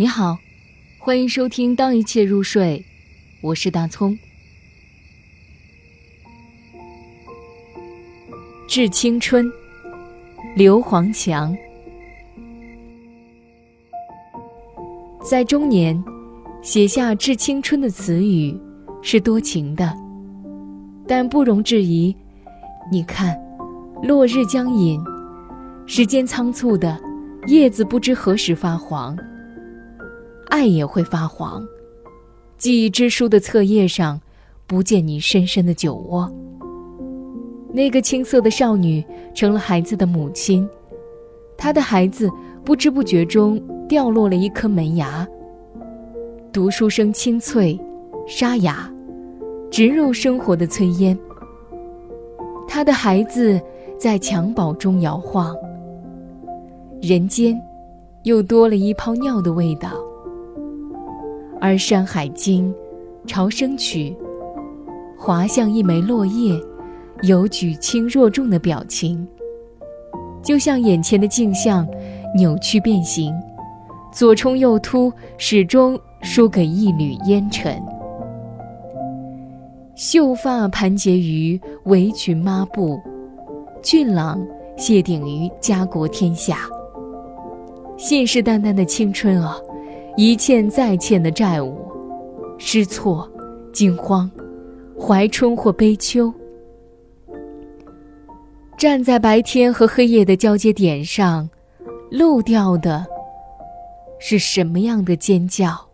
你好，欢迎收听《当一切入睡》，我是大葱。致青春，刘黄强。在中年，写下致青春的词语是多情的，但不容置疑。你看，落日将隐，时间仓促的，叶子不知何时发黄。爱也会发黄，记忆之书的册页上，不见你深深的酒窝。那个青涩的少女成了孩子的母亲，她的孩子不知不觉中掉落了一颗门牙。读书声清脆、沙哑，直入生活的炊烟。她的孩子在襁褓中摇晃，人间又多了一泡尿的味道。而《山海经》《潮生曲》，滑向一枚落叶，有举轻若重的表情，就像眼前的镜像，扭曲变形，左冲右突，始终输给一缕烟尘。秀发盘结于围裙抹布，俊朗谢顶于家国天下。信誓旦旦的青春啊！一欠再欠的债务，失措、惊慌、怀春或悲秋，站在白天和黑夜的交接点上，漏掉的是什么样的尖叫？